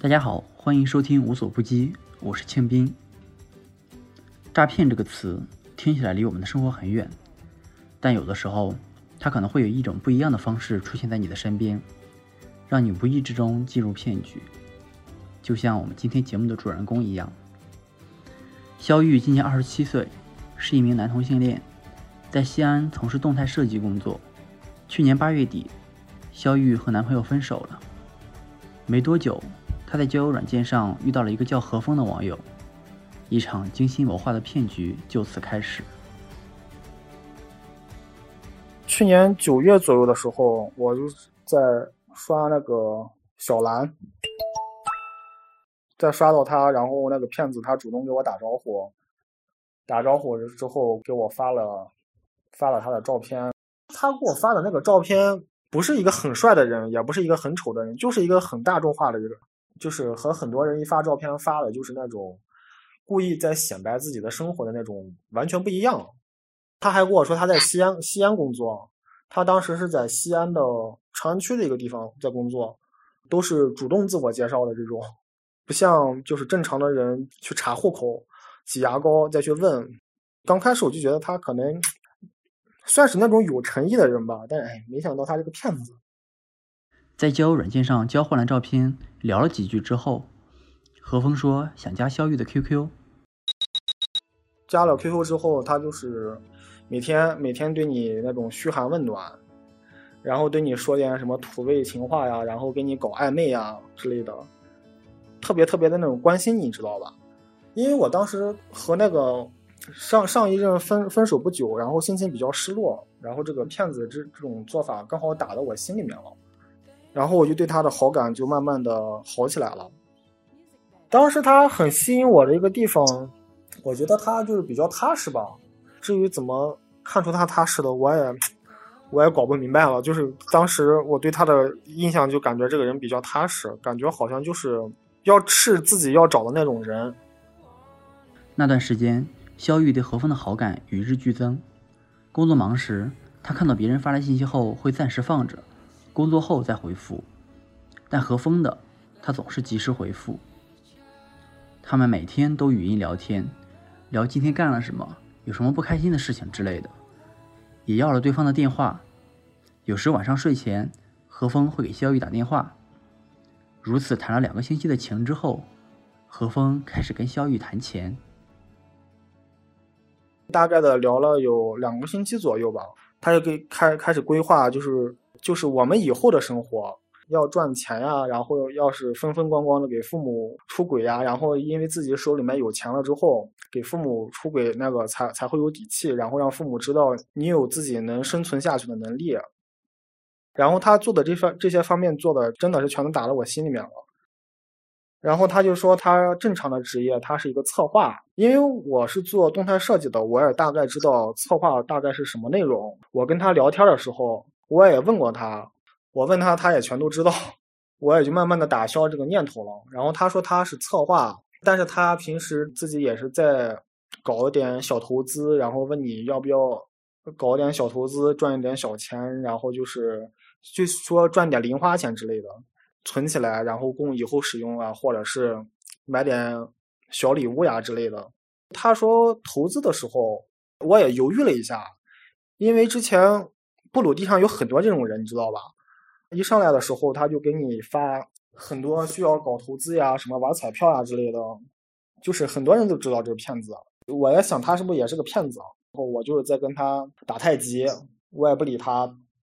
大家好，欢迎收听无所不击，我是庆斌。诈骗这个词听起来离我们的生活很远，但有的时候它可能会有一种不一样的方式出现在你的身边，让你无意之中进入骗局。就像我们今天节目的主人公一样，肖玉今年二十七岁，是一名男同性恋，在西安从事动态设计工作。去年八月底，肖玉和男朋友分手了，没多久。他在交友软件上遇到了一个叫何峰的网友，一场精心谋划的骗局就此开始。去年九月左右的时候，我就在刷那个小蓝，在刷到他，然后那个骗子他主动给我打招呼，打招呼之后给我发了发了他的照片，他给我发的那个照片不是一个很帅的人，也不是一个很丑的人，就是一个很大众化的一个。就是和很多人一发照片发的，就是那种故意在显摆自己的生活的那种，完全不一样。他还跟我说他在西安西安工作，他当时是在西安的长安区的一个地方在工作，都是主动自我介绍的这种，不像就是正常的人去查户口、挤牙膏再去问。刚开始我就觉得他可能 算是那种有诚意的人吧，但哎，没想到他是个骗子。在交友软件上交换了照片，聊了几句之后，何峰说想加肖玉的 QQ。加了 QQ 之后，他就是每天每天对你那种嘘寒问暖，然后对你说点什么土味情话呀，然后给你搞暧昧呀之类的，特别特别的那种关心你，知道吧？因为我当时和那个上上一任分分手不久，然后心情比较失落，然后这个骗子这这种做法刚好打到我心里面了。然后我就对他的好感就慢慢的好起来了。当时他很吸引我的一个地方，我觉得他就是比较踏实吧。至于怎么看出他踏实的，我也我也搞不明白了。就是当时我对他的印象就感觉这个人比较踏实，感觉好像就是要是自己要找的那种人。那段时间，肖玉对何峰的好感与日俱增。工作忙时，他看到别人发来信息后会暂时放着。工作后再回复，但何峰的他总是及时回复。他们每天都语音聊天，聊今天干了什么，有什么不开心的事情之类的，也要了对方的电话。有时晚上睡前，何峰会给肖玉打电话。如此谈了两个星期的情之后，何峰开始跟肖玉谈钱。大概的聊了有两个星期左右吧，他就给开开始规划，就是。就是我们以后的生活要赚钱呀，然后要是风风光光的给父母出轨呀，然后因为自己手里面有钱了之后，给父母出轨那个才才会有底气，然后让父母知道你有自己能生存下去的能力。然后他做的这方这些方面做的真的是全都打到我心里面了。然后他就说他正常的职业他是一个策划，因为我是做动态设计的，我也大概知道策划大概是什么内容。我跟他聊天的时候。我也问过他，我问他，他也全都知道，我也就慢慢的打消这个念头了。然后他说他是策划，但是他平时自己也是在搞一点小投资，然后问你要不要搞点小投资赚一点小钱，然后就是就说赚点零花钱之类的，存起来，然后供以后使用啊，或者是买点小礼物呀之类的。他说投资的时候，我也犹豫了一下，因为之前。布鲁地上有很多这种人，你知道吧？一上来的时候，他就给你发很多需要搞投资呀、什么玩彩票呀之类的，就是很多人都知道这个骗子。我也想他是不是也是个骗子？然后我就是在跟他打太极，我也不理他。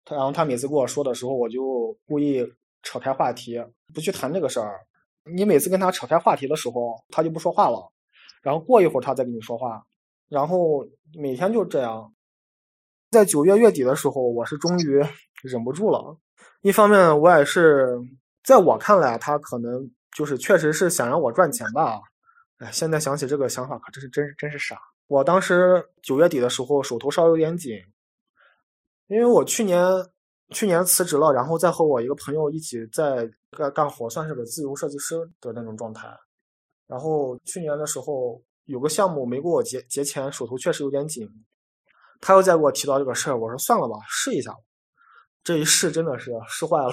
他然后他每次跟我说的时候，我就故意扯开话题，不去谈这个事儿。你每次跟他扯开话题的时候，他就不说话了，然后过一会儿他再跟你说话，然后每天就这样。在九月月底的时候，我是终于忍不住了。一方面，我也是在我看来，他可能就是确实是想让我赚钱吧。哎，现在想起这个想法，可真是真真是傻。我当时九月底的时候，手头稍微有点紧，因为我去年去年辞职了，然后再和我一个朋友一起在干干活，算是个自由设计师的那种状态。然后去年的时候有个项目没给我结结钱，手头确实有点紧。他又再给我提到这个事儿，我说算了吧，试一下吧。这一试真的是试坏了，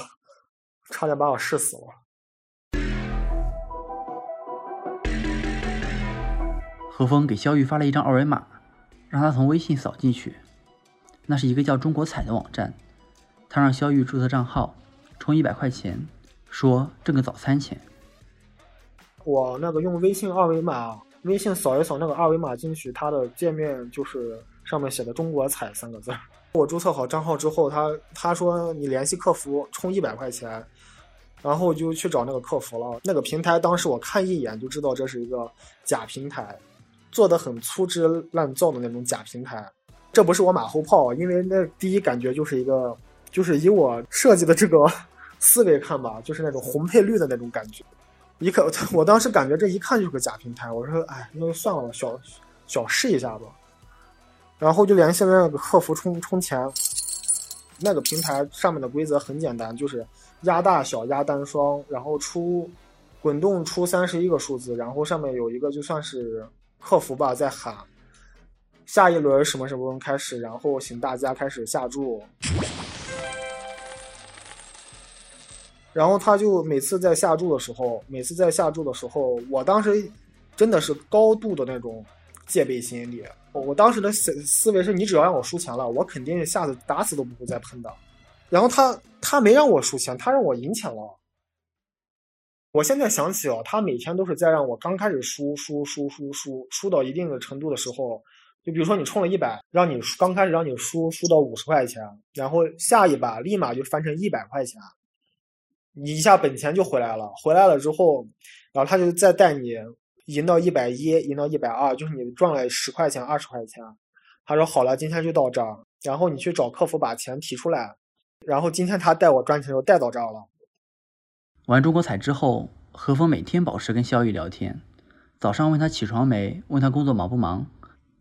差点把我试死了。何峰给肖玉发了一张二维码，让他从微信扫进去。那是一个叫“中国彩”的网站，他让肖玉注册账号，充一百块钱，说挣个早餐钱。我那个用微信二维码，微信扫一扫那个二维码进去，它的界面就是上面写的“中国彩”三个字。我注册好账号之后，他他说你联系客服充一百块钱，然后就去找那个客服了。那个平台当时我看一眼就知道这是一个假平台，做的很粗制滥造的那种假平台。这不是我马后炮，因为那第一感觉就是一个，就是以我设计的这个 思维看吧，就是那种红配绿的那种感觉。一看，我当时感觉这一看就是个假平台。我说，哎，那就算了，小小试一下吧。然后就联系那个客服充充钱。那个平台上面的规则很简单，就是压大小压单双，然后出滚动出三十一个数字，然后上面有一个就算是客服吧在喊。下一轮什么什么开始？然后请大家开始下注。然后他就每次在下注的时候，每次在下注的时候，我当时真的是高度的那种戒备心理。我当时的思思维是你只要让我输钱了，我肯定下次打死都不会再喷的。然后他他没让我输钱，他让我赢钱了。我现在想起哦，他每天都是在让我刚开始输输输输输输到一定的程度的时候。就比如说你充了一百，让你刚开始让你输输到五十块钱，然后下一把立马就翻成一百块钱，你一下本钱就回来了。回来了之后，然后他就再带你赢到一百一，赢到一百二，就是你赚了十块钱、二十块钱。他说好了，今天就到这儿，然后你去找客服把钱提出来。然后今天他带我赚钱就带到这儿了。玩中国彩之后，何峰每天保持跟肖玉聊天，早上问他起床没，问他工作忙不忙。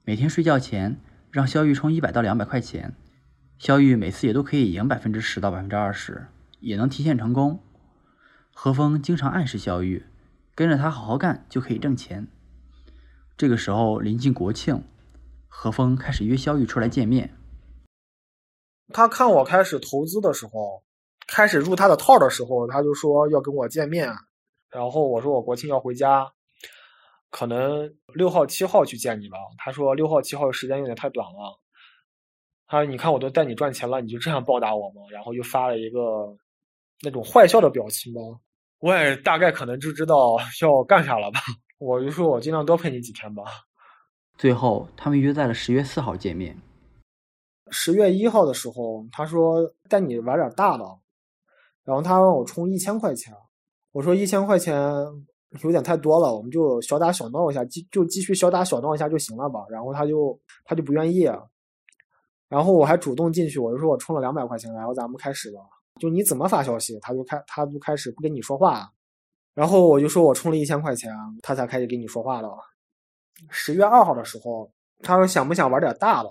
每天睡觉前让肖玉充一百到两百块钱，肖玉每次也都可以赢百分之十到百分之二十，也能提现成功。何峰经常暗示肖玉，跟着他好好干就可以挣钱。这个时候临近国庆，何峰开始约肖玉出来见面。他看我开始投资的时候，开始入他的套的时候，他就说要跟我见面，然后我说我国庆要回家。可能六号七号去见你吧。他说六号七号时间有点太短了。他说：“你看我都带你赚钱了，你就这样报答我吗？”然后又发了一个那种坏笑的表情包。我也大概可能就知道要干啥了吧。我就说我尽量多陪你几天吧。最后他们约在了十月四号见面。十月一号的时候，他说带你玩点大的，然后他让我充一千块钱。我说一千块钱。有点太多了，我们就小打小闹一下，继就继续小打小闹一下就行了吧。然后他就他就不愿意，然后我还主动进去，我就说我充了两百块钱，然后咱们开始吧。就你怎么发消息，他就开他就开始不跟你说话。然后我就说我充了一千块钱，他才开始跟你说话了。十月二号的时候，他说想不想玩点大的？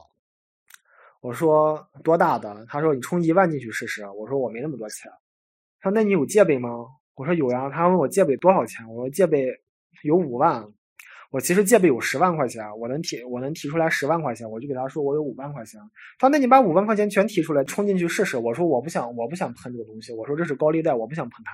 我说多大的？他说你充一万进去试试。我说我没那么多钱。他说那你有借呗吗？我说有呀，他问我借呗多少钱？我说借呗有五万，我其实借呗有十万块钱，我能提我能提出来十万块钱，我就给他说我有五万块钱。他那你把五万块钱全提出来充进去试试。我说我不想我不想喷这个东西，我说这是高利贷，我不想喷它。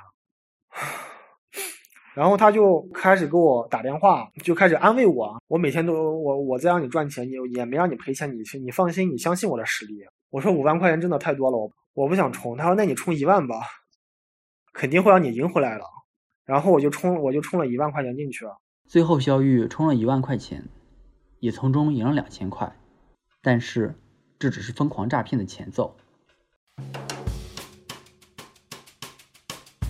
然后他就开始给我打电话，就开始安慰我，我每天都我我在让你赚钱，你也没让你赔钱，你你放心，你相信我的实力。我说五万块钱真的太多了，我我不想充。他说那你充一万吧。肯定会让你赢回来的，然后我就充，我就充了一万块钱进去。最后肖玉充了一万块钱，也从中赢了两千块，但是这只是疯狂诈骗的前奏。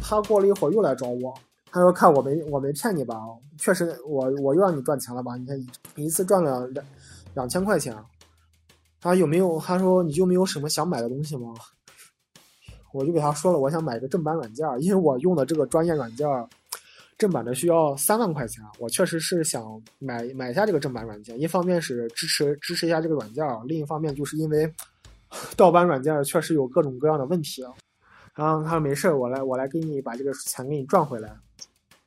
他过了一会儿又来找我，他说：“看我没我没骗你吧？确实，我我又让你赚钱了吧？你看你一次赚了两两千块钱。他有没有？他说你就没有什么想买的东西吗？”我就给他说了，我想买个正版软件，因为我用的这个专业软件，正版的需要三万块钱。我确实是想买买下这个正版软件，一方面是支持支持一下这个软件，另一方面就是因为 盗版软件确实有各种各样的问题。然后他说没事我来我来给你把这个钱给你赚回来。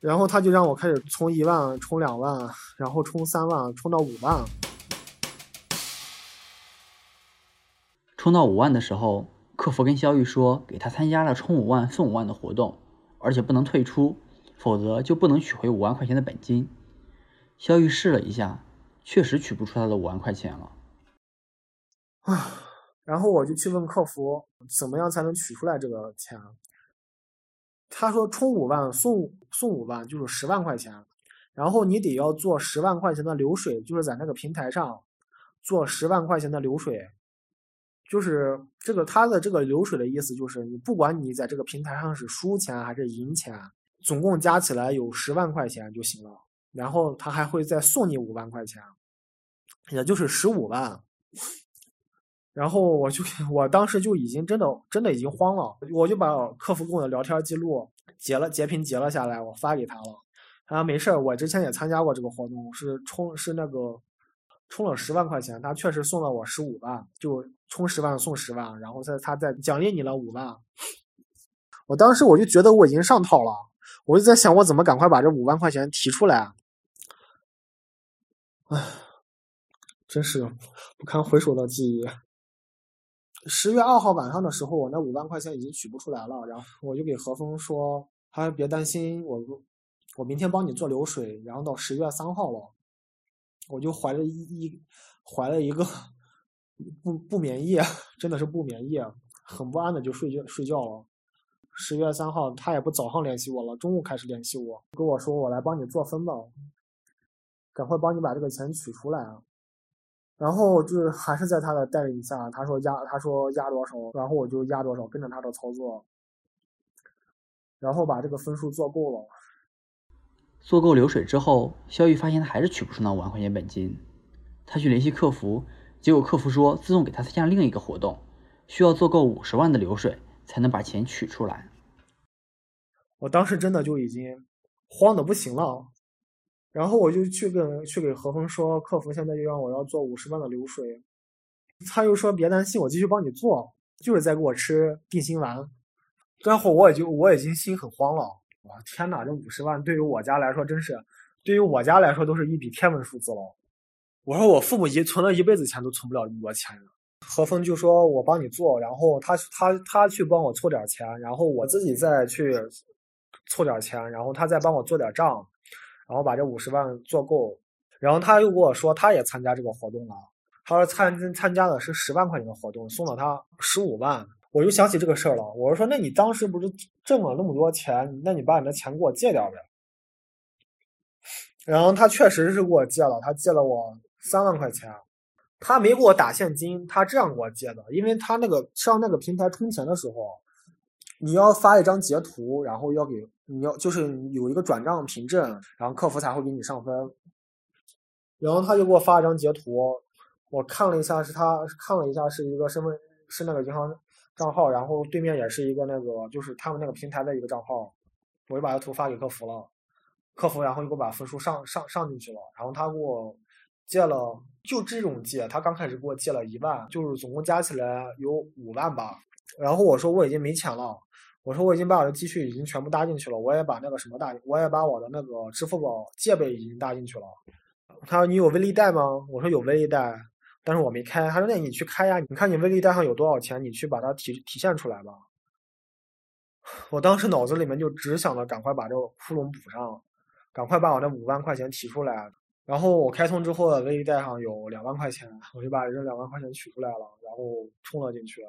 然后他就让我开始充一万，充两万，然后充三万，充到五万。充到五万的时候。客服跟肖玉说，给他参加了充五万送五万的活动，而且不能退出，否则就不能取回五万块钱的本金。肖玉试了一下，确实取不出他的五万块钱了。啊，然后我就去问客服，怎么样才能取出来这个钱？他说充五万送送五万，就是十万块钱。然后你得要做十万块钱的流水，就是在那个平台上做十万块钱的流水。就是这个他的这个流水的意思，就是你不管你在这个平台上是输钱还是赢钱，总共加起来有十万块钱就行了。然后他还会再送你五万块钱，也就是十五万。然后我就我当时就已经真的真的已经慌了，我就把客服跟我的聊天记录截了截屏截了下来，我发给他了。他说没事儿我之前也参加过这个活动，是充是那个充了十万块钱，他确实送了我十五万，就充十万送十万，然后再他再奖励你了五万。我当时我就觉得我已经上套了，我就在想我怎么赶快把这五万块钱提出来。唉，真是不堪回首的记忆。十月二号晚上的时候，我那五万块钱已经取不出来了，然后我就给何峰说：“他别担心，我我明天帮你做流水。”然后到十月三号了，我就怀了一怀了一个不不眠夜，真的是不眠夜，很不安的就睡觉睡觉了。十月三号，他也不早上联系我了，中午开始联系我，跟我说：“我来帮你做分吧，赶快帮你把这个钱取出来啊。”然后就是还是在他的带领下，他说压，他说压多少，然后我就压多少，跟着他的操作，然后把这个分数做够了。做够流水之后，肖玉发现他还是取不出那五万块钱本金，他去联系客服，结果客服说自动给他参加另一个活动，需要做够五十万的流水才能把钱取出来。我当时真的就已经慌的不行了。然后我就去跟去给何峰说，客服现在就让我要做五十万的流水，他又说别担心，我继续帮你做，就是在给我吃定心丸。然后我也就我已经心很慌了，哇天哪，这五十万对于我家来说真是，对于我家来说都是一笔天文数字了。我说我父母一存了一辈子钱都存不了这么多钱。何峰就说我帮你做，然后他他他去帮我凑点钱，然后我自己再去凑点钱，然后他再帮我做点账。然后把这五十万做够，然后他又跟我说，他也参加这个活动了。他说参参加的是十万块钱的活动，送了他十五万。我就想起这个事儿了，我说，那你当时不是挣了那么多钱，那你把你的钱给我借掉呗。然后他确实是给我借了，他借了我三万块钱，他没给我打现金，他这样给我借的，因为他那个上那个平台充钱的时候。你要发一张截图，然后要给你要就是有一个转账凭证，然后客服才会给你上分。然后他就给我发一张截图，我看了一下，是他看了一下是一个身份是那个银行账号，然后对面也是一个那个就是他们那个平台的一个账号，我就把这图发给客服了，客服然后就给我把分数上上上进去了，然后他给我借了就这种借，他刚开始给我借了一万，就是总共加起来有五万吧。然后我说我已经没钱了。我说我已经把我的积蓄已经全部搭进去了，我也把那个什么搭，我也把我的那个支付宝借呗已经搭进去了。他说你有微粒贷吗？我说有微粒贷，但是我没开。他说那你去开呀，你看你微粒贷上有多少钱，你去把它体体现出来吧。我当时脑子里面就只想着赶快把这个窟窿补上，赶快把我那五万块钱提出来。然后我开通之后的微粒贷上有两万块钱，我就把这两万块钱取出来了，然后充了进去。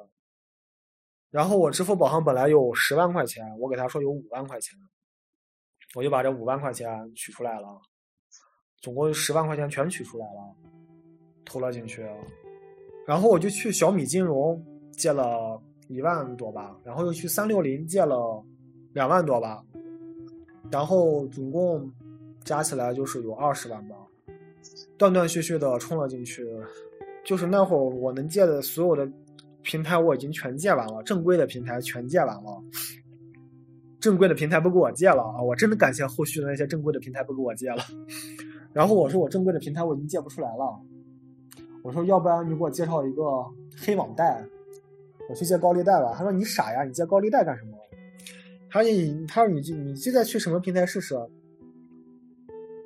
然后我支付宝上本来有十万块钱，我给他说有五万块钱，我就把这五万块钱取出来了，总共十万块钱全取出来了，投了进去。然后我就去小米金融借了一万多吧，然后又去三六零借了两万多吧，然后总共加起来就是有二十万吧，断断续续的充了进去，就是那会儿我能借的所有的。平台我已经全借完了，正规的平台全借完了，正规的平台不给我借了啊！我真的感谢后续的那些正规的平台不给我借了。然后我说我正规的平台我已经借不出来了，我说要不然你给我介绍一个黑网贷，我去借高利贷吧。他说你傻呀，你借高利贷干什么？他说你他说你你现在去什么平台试试？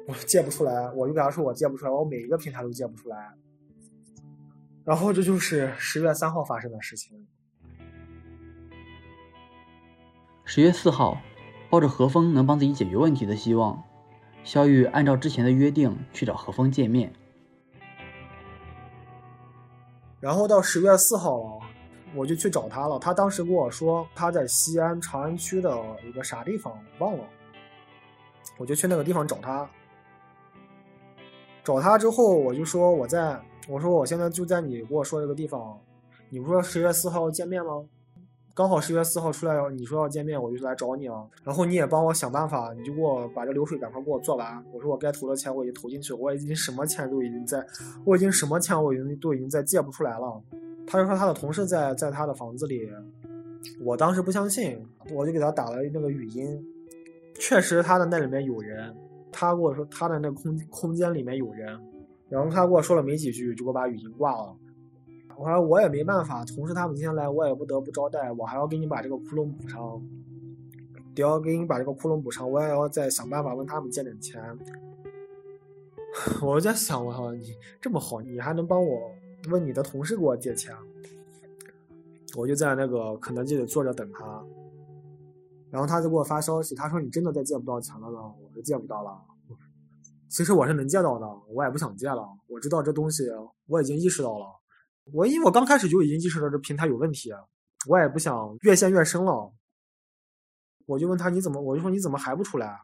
我借不出来，我就跟他说我借不出来，我每一个平台都借不出来。然后这就是十月三号发生的事情。十月四号，抱着何峰能帮自己解决问题的希望，肖玉按照之前的约定去找何峰见面。然后到十月四号了，我就去找他了。他当时跟我说他在西安长安区的一个啥地方忘了，我就去那个地方找他。找他之后，我就说我在，我说我现在就在你给我说这个地方，你不说十月四号要见面吗？刚好十月四号出来，你说要见面，我就来找你了。然后你也帮我想办法，你就给我把这流水赶快给我做完。我说我该投的钱我已经投进去，我已经什么钱都已经在，我已经什么钱我已经都已经在借不出来了。他就说他的同事在在他的房子里，我当时不相信，我就给他打了那个语音，确实他的那里面有人。他跟我说他的那空空间里面有人，然后他跟我说了没几句，就给我把语音挂了。我说我也没办法，同事他们今天来，我也不得不招待，我还要给你把这个窟窿补上，得要给你把这个窟窿补上，我也要再想办法问他们借点钱。我在想，我操，你这么好，你还能帮我问你的同事给我借钱？我就在那个肯德基里坐着等他。然后他就给我发消息，他说：“你真的再借不到钱了呢？”我说：“借不到了。”其实我是能借到的，我也不想借了。我知道这东西，我已经意识到了。我因为我刚开始就已经意识到这平台有问题，我也不想越陷越深了。我就问他：“你怎么？”我就说：“你怎么还不出来？”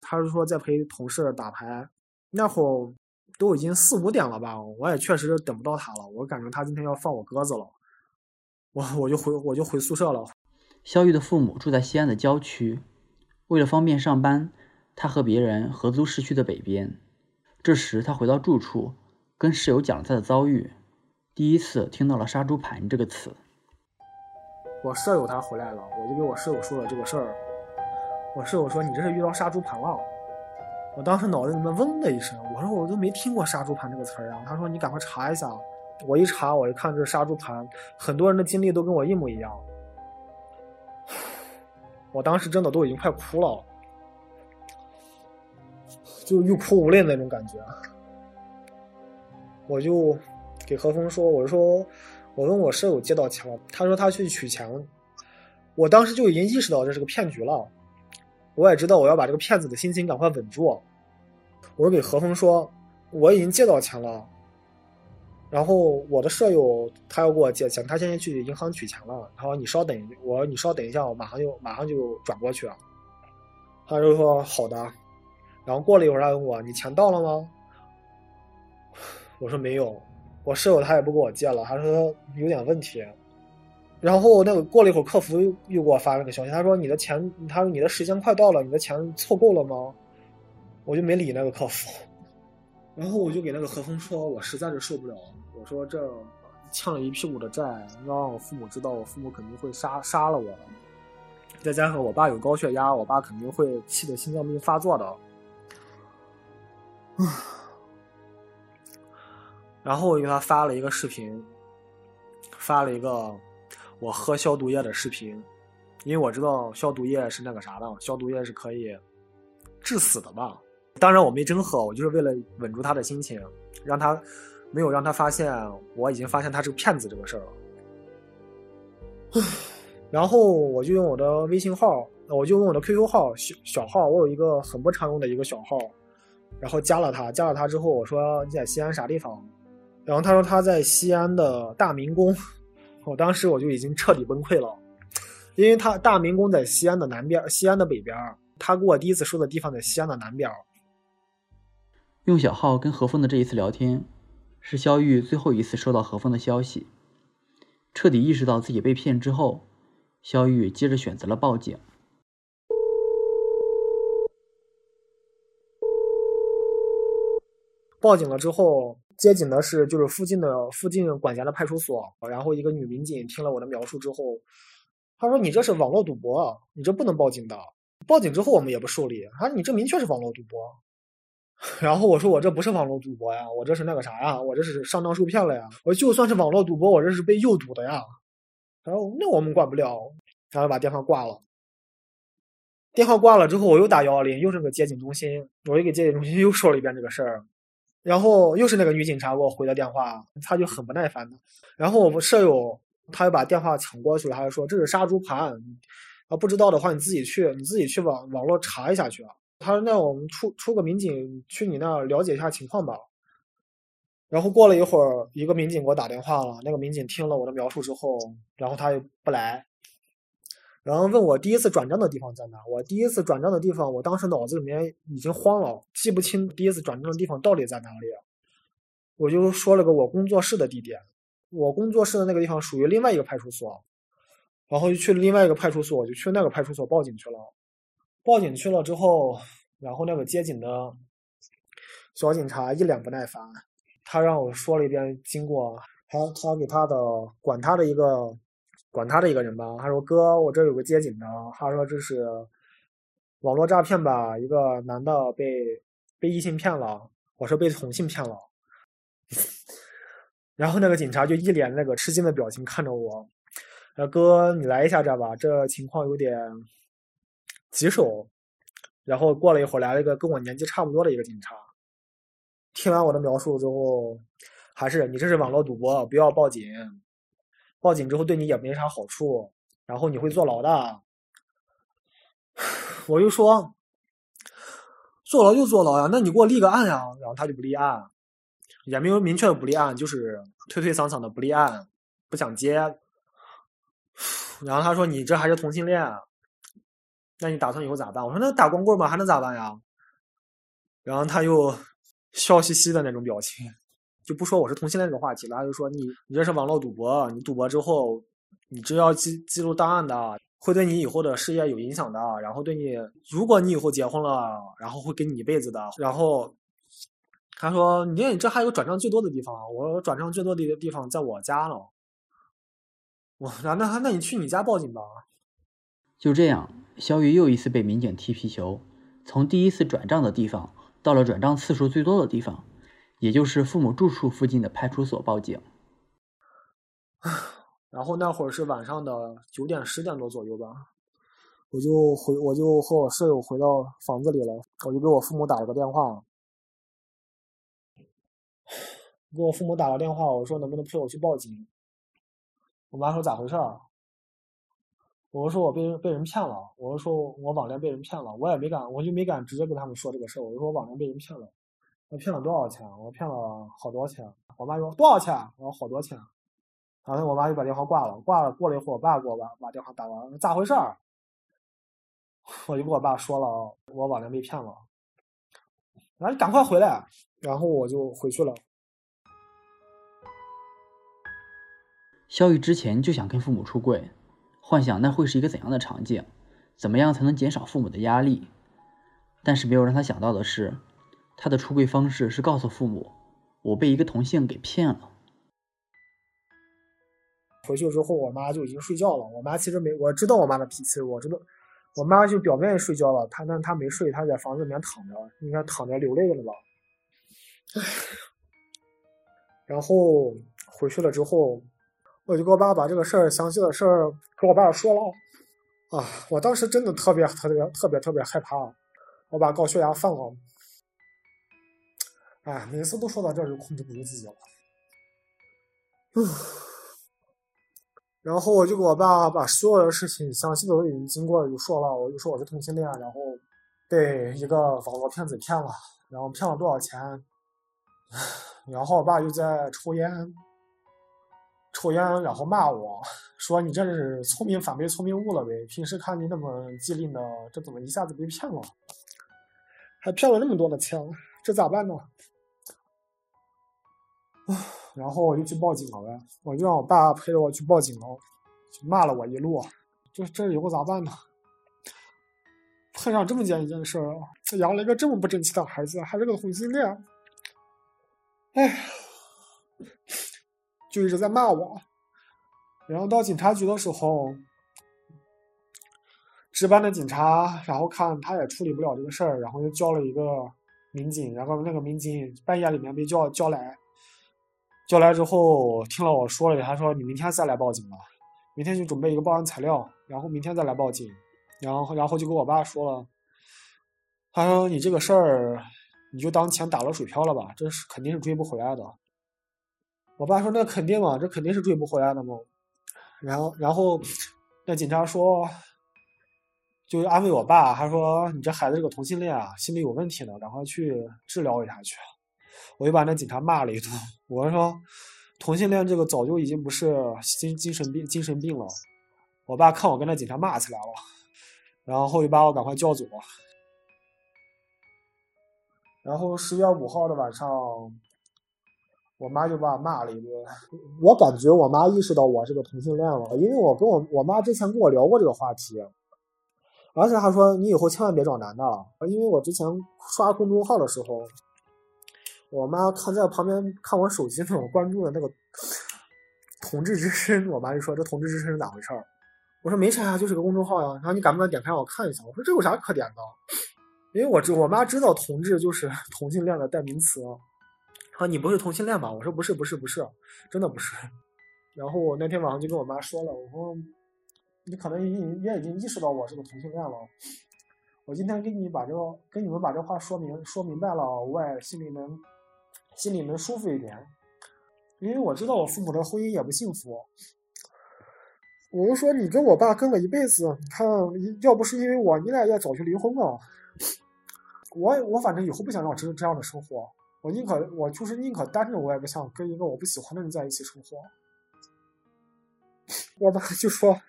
他就说：“在陪同事打牌。”那会儿都已经四五点了吧，我也确实等不到他了。我感觉他今天要放我鸽子了，我我就回我就回宿舍了。肖玉的父母住在西安的郊区，为了方便上班，他和别人合租市区的北边。这时，他回到住处，跟室友讲了他的遭遇，第一次听到了“杀猪盘”这个词。我舍友他回来了，我就给我舍友说了这个事儿。我舍友说：“你这是遇到杀猪盘了。”我当时脑子里面嗡的一声，我说：“我都没听过‘杀猪盘’这个词儿啊。”他说：“你赶快查一下。”我一查，我一看这“杀猪盘”，很多人的经历都跟我一模一样。我当时真的都已经快哭了，就欲哭无泪那种感觉。我就给何峰说：“我说，我问我舍友借到钱了，他说他去取钱了。我当时就已经意识到这是个骗局了，我也知道我要把这个骗子的心情赶快稳住。我给何峰说，我已经借到钱了。”然后我的舍友他要给我借钱，他现在去银行取钱了。他说：“你稍等，我说你稍等一下，我马上就马上就转过去。”他就说：“好的。”然后过了一会儿，他问我：“你钱到了吗？” 我说：“没有。”我舍友他也不给我借了，他说有点问题。然后那个过了一会儿，客服又又给我发了个消息，他说：“你的钱，他说你的时间快到了，你的钱凑够了吗？”我就没理那个客服。然后我就给那个何峰说：“我实在是受不了。”我说这欠了一屁股的债，要让我父母知道，我父母肯定会杀杀了我。再加上我爸有高血压，我爸肯定会气得心脏病发作的。然后我给他发了一个视频，发了一个我喝消毒液的视频，因为我知道消毒液是那个啥的，消毒液是可以致死的吧。当然我没真喝，我就是为了稳住他的心情，让他。没有让他发现我已经发现他是个骗子这个事儿了，然后我就用我的微信号，我就用我的 QQ 号小小号，我有一个很不常用的一个小号，然后加了他，加了他之后我说你在西安啥地方？然后他说他在西安的大明宫，我当时我就已经彻底崩溃了，因为他大明宫在西安的南边，西安的北边，他给我第一次说的地方在西安的南边。用小号跟何峰的这一次聊天。是肖玉最后一次收到何峰的消息，彻底意识到自己被骗之后，肖玉接着选择了报警。报警了之后，接警的是就是附近的附近管辖的派出所，然后一个女民警听了我的描述之后，她说：“你这是网络赌博，你这不能报警的。”报警之后我们也不受理，她说：“你这明确是网络赌博。” 然后我说我这不是网络赌博呀，我这是那个啥呀，我这是上当受骗了呀。我就算是网络赌博，我这是被诱赌的呀。然后那我们管不了，然后把电话挂了。电话挂了之后，我又打幺幺零，又是个接警中心，我又给接警中心又说了一遍这个事儿。然后又是那个女警察给我回的电话，她就很不耐烦的。然后我们舍友他又把电话抢过去了，他就说这是杀猪盘，啊不知道的话你自己去，你自己去网网络查一下去啊。他说：“那我们出出个民警去你那儿了解一下情况吧。”然后过了一会儿，一个民警给我打电话了。那个民警听了我的描述之后，然后他也不来，然后问我第一次转账的地方在哪。我第一次转账的地方，我当时脑子里面已经慌了，记不清第一次转账的地方到底在哪里。我就说了个我工作室的地点，我工作室的那个地方属于另外一个派出所，然后就去另外一个派出所，我就去那个派出所报警去了。报警去了之后，然后那个接警的小警察一脸不耐烦。他让我说了一遍经过，他他给他的管他的一个管他的一个人吧，他说哥，我这有个接警的，他说这是网络诈骗吧，一个男的被被异性骗了，我说被同性骗了，然后那个警察就一脸那个吃惊的表情看着我，呃哥你来一下这吧，这情况有点棘手，然后过了一会儿来了一个跟我年纪差不多的一个警察。听完我的描述之后，还是你这是网络赌博，不要报警。报警之后对你也没啥好处，然后你会坐牢的。我就说，坐牢就坐牢呀，那你给我立个案呀。然后他就不立案，也没有明确的不立案，就是推推搡搡的不立案，不想接。然后他说你这还是同性恋，那你打算以后咋办？我说那打光棍吧，还能咋办呀？然后他又。笑嘻嘻的那种表情，就不说我是同性恋这个话题了，他就说你你这是网络赌博，你赌博之后，你这要记记录档案的，会对你以后的事业有影响的，然后对你，如果你以后结婚了，然后会跟你一辈子的。然后他说你这还有转账最多的地方，我转账最多的地方在我家呢。我那那那你去你家报警吧。就这样，小雨又一次被民警踢皮球，从第一次转账的地方。到了转账次数最多的地方，也就是父母住处附近的派出所报警。然后那会儿是晚上的九点十点多左右吧，我就回我就和我舍友回到房子里了，我就给我父母打了个电话，给我父母打了电话，我说能不能陪我去报警？我妈说咋回事儿？我说我被人被人骗了，我说我网恋被人骗了，我也没敢，我就没敢直接跟他们说这个事儿。我说我网恋被人骗了，我骗了多少钱？我骗了好多钱。我妈说多少钱？我说好多钱。然后我妈就把电话挂了，挂了。过了一会儿，我爸给我把把电话打完，咋回事儿？我就跟我爸说了，我网恋被骗了，然后你赶快回来。然后我就回去了。肖玉之前就想跟父母出柜。幻想那会是一个怎样的场景？怎么样才能减少父母的压力？但是没有让他想到的是，他的出柜方式是告诉父母：“我被一个同性给骗了。”回去之后，我妈就已经睡觉了。我妈其实没，我知道我妈的脾气，我知道我妈就表面睡觉了，她但她没睡，她在房子里面躺着，应该躺着流泪了吧？然后回去了之后。我就跟我爸把这个事儿详细的事儿跟我爸说了，啊，我当时真的特别特别特别特别害怕，我把高血压犯了，哎，每次都说到这儿就控制不住自己了，嗯，然后我就给我爸把所有的事情详细的已经经过就说了，我就说我是同性恋，然后被一个网络骗子骗了，然后骗了多少钱，然后我爸又在抽烟。抽烟，然后骂我说：“你这是聪明反被聪明误了呗？平时看你那么机灵的，这怎么一下子被骗了？还骗了那么多的钱，这咋办呢？”啊，然后我就去报警了呗，我就让我爸陪着我去报警了，就骂了我一路。这这以后咋办呢？碰上这么件一件事儿，养了一个这么不争气的孩子，还是个同性恋，哎。就一直在骂我，然后到警察局的时候，值班的警察，然后看他也处理不了这个事儿，然后又叫了一个民警，然后那个民警半夜里面被叫叫来，叫来之后听了我说了，他说你明天再来报警吧，明天就准备一个报案材料，然后明天再来报警，然后然后就跟我爸说了，他说你这个事儿你就当钱打了水漂了吧，这是肯定是追不回来的。我爸说：“那肯定嘛，这肯定是追不回来的嘛。”然后，然后那警察说，就安慰我爸，他说：“你这孩子是个同性恋啊，心理有问题呢，赶快去治疗一下去。”我就把那警察骂了一顿。我说，同性恋这个早就已经不是精精神病精神病了。我爸看我跟那警察骂起来了，然后就把我赶快叫走。然后十月五号的晚上，我妈就把我骂了一顿。我感觉我妈意识到我是个同性恋了，因为我跟我我妈之前跟我聊过这个话题，而且她说你以后千万别找男的，因为我之前刷公众号的时候，我妈看在旁边看我手机那种关注的那个同志之声，我妈就说这同志之声是咋回事儿？我说没啥呀，就是个公众号呀。然后你敢不敢点开让我看一下？我说这有啥可点的？因为我知我妈知道同志就是同性恋的代名词。啊你不是同性恋吧？我说不是，不是，不是，真的不是。然后我那天晚上就跟我妈说了，我说你可能已也已经意识到我是个同性恋了。我今天给你把这个跟你们把这话说明说明白了，我也心里能心里能舒服一点。因为我知道我父母的婚姻也不幸福。我就说你跟我爸跟了一辈子，你看要不是因为我，你俩也早就离婚了。我我反正以后不想让我这这样的生活。我宁可我就是宁可单着，我也不想跟一个我不喜欢的人在一起生活。我爸就说：“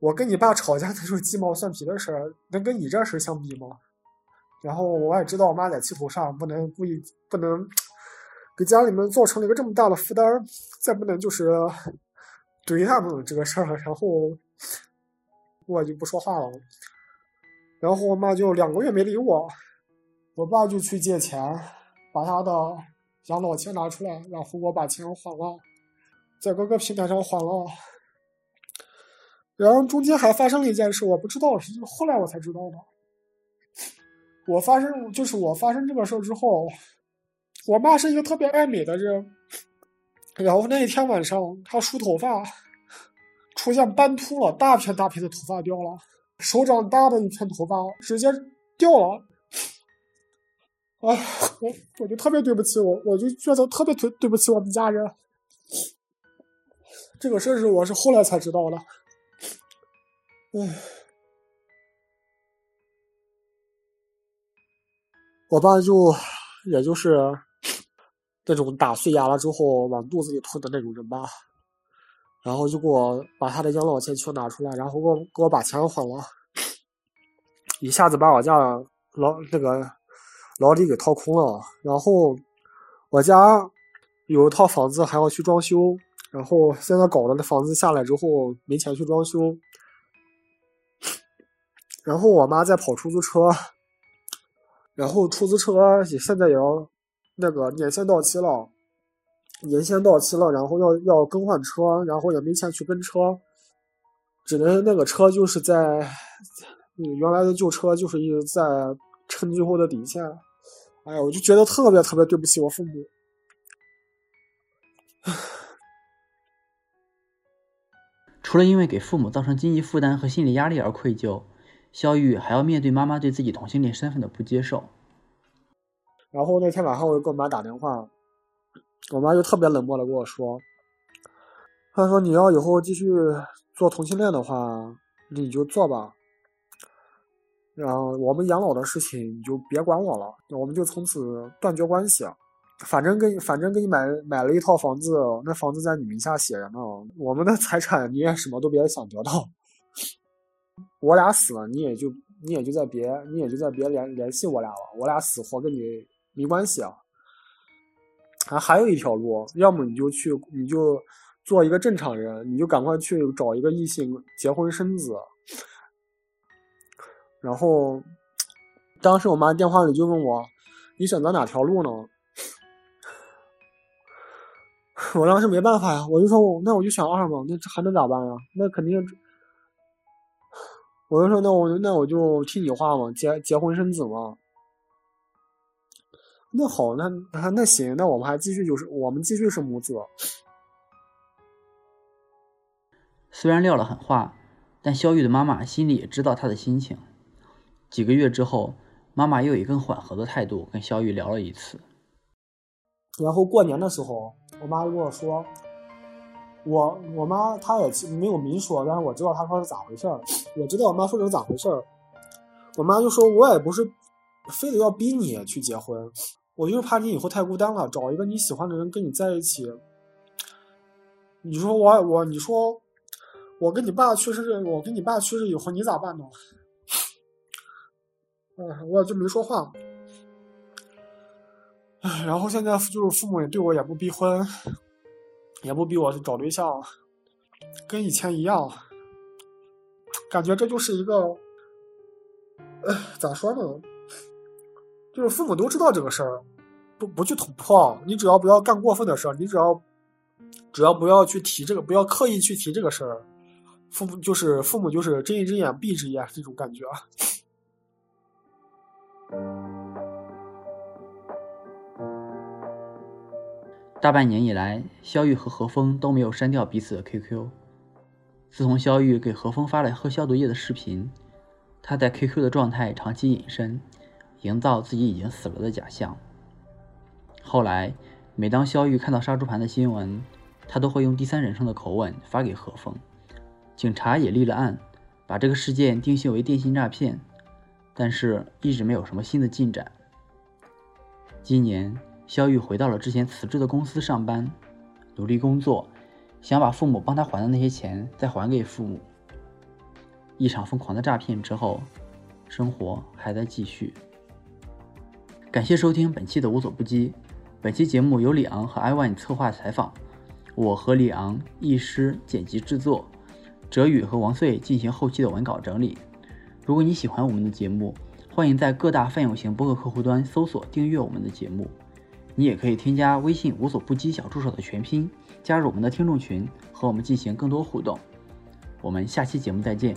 我跟你爸吵架那种鸡毛蒜皮的事儿，能跟你这事儿相比吗？”然后我也知道我妈在气头上，不能故意不能给家里面造成了一个这么大的负担，再不能就是怼他们这个事儿。然后我就不说话了。然后我妈就两个月没理我，我爸就去借钱。把他的养老钱拿出来，然后我把钱还了，在各个平台上还了。然后中间还发生了一件事，我不知道，是后来我才知道的。我发生就是我发生这个事儿之后，我妈是一个特别爱美的人，然后那一天晚上她梳头发，出现斑秃了，大片大片的头发掉了，手掌大的一片头发直接掉了。啊，我我就特别对不起我，我就觉得特别对对不起我们家人。这个事是我是后来才知道的。唉，我爸就也就是那种打碎牙了之后往肚子里吞的那种人吧，然后就给我把他的养老钱全拿出来，然后给我给我把钱还了，一下子把我家老那个。老李给掏空了，然后我家有一套房子还要去装修，然后现在搞的那房子下来之后没钱去装修，然后我妈在跑出租车，然后出租车也现在也要那个年限到期了，年限到期了，然后要要更换车，然后也没钱去跟车，只能那个车就是在原来的旧车就是一直在。撑最后的底线，哎呀，我就觉得特别特别对不起我父母。除了因为给父母造成经济负担和心理压力而愧疚，肖玉还要面对妈妈对自己同性恋身份的不接受。然后那天晚上我就给我妈打电话，我妈就特别冷漠的跟我说：“她说你要以后继续做同性恋的话，你就做吧。”然后我们养老的事情你就别管我了，我们就从此断绝关系。反正给反正给你买买了一套房子，那房子在你名下写着呢。我们的 财产你也什么都别想得到。我俩死了，你也就你也就再别你也就再别联联系我俩了。我俩死活跟你没关系啊。还还有一条路，要么你就去你就做一个正常人，你就赶快去找一个异性结婚生子。然后，当时我妈电话里就问我：“你选择哪条路呢？” 我当时没办法呀，我就说：“那我就选二嘛，那还能咋办呀？那肯定。”我就说：“那我那我就听你话嘛，结结婚生子嘛。”那好，那那行，那我们还继续，就是我们继续是母子。虽然撂了狠话，但肖玉的妈妈心里也知道他的心情。几个月之后，妈妈又以更缓和的态度跟肖玉聊了一次。然后过年的时候，我妈跟我说：“我我妈她也没有明说，但是我知道她说是咋回事儿。我知道我妈说的是咋回事儿。我妈就说：我也不是非得要逼你去结婚，我就是怕你以后太孤单了，找一个你喜欢的人跟你在一起。你说我我你说我跟你爸去世，我跟你爸去世以后你咋办呢？嗯，我就没说话。唉，然后现在就是父母也对我也不逼婚，也不逼我去找对象，跟以前一样，感觉这就是一个，唉，咋说呢？就是父母都知道这个事儿，不不去捅破，你只要不要干过分的事儿，你只要只要不要去提这个，不要刻意去提这个事儿，父母就是父母就是睁一只眼闭一只眼这种感觉。大半年以来，肖玉和何峰都没有删掉彼此的 QQ。自从肖玉给何峰发了喝消毒液的视频，他在 QQ 的状态长期隐身，营造自己已经死了的假象。后来，每当肖玉看到杀猪盘的新闻，他都会用第三人称的口吻发给何峰。警察也立了案，把这个事件定性为电信诈骗，但是一直没有什么新的进展。今年。肖玉回到了之前辞职的公司上班，努力工作，想把父母帮他还的那些钱再还给父母。一场疯狂的诈骗之后，生活还在继续。感谢收听本期的无所不击。本期节目由李昂和 Ivan 策划采访，我和李昂译师剪辑制作，哲宇和王穗进行后期的文稿整理。如果你喜欢我们的节目，欢迎在各大泛用型播客客户端搜索订阅我们的节目。你也可以添加微信“无所不击小助手”的全拼，加入我们的听众群，和我们进行更多互动。我们下期节目再见。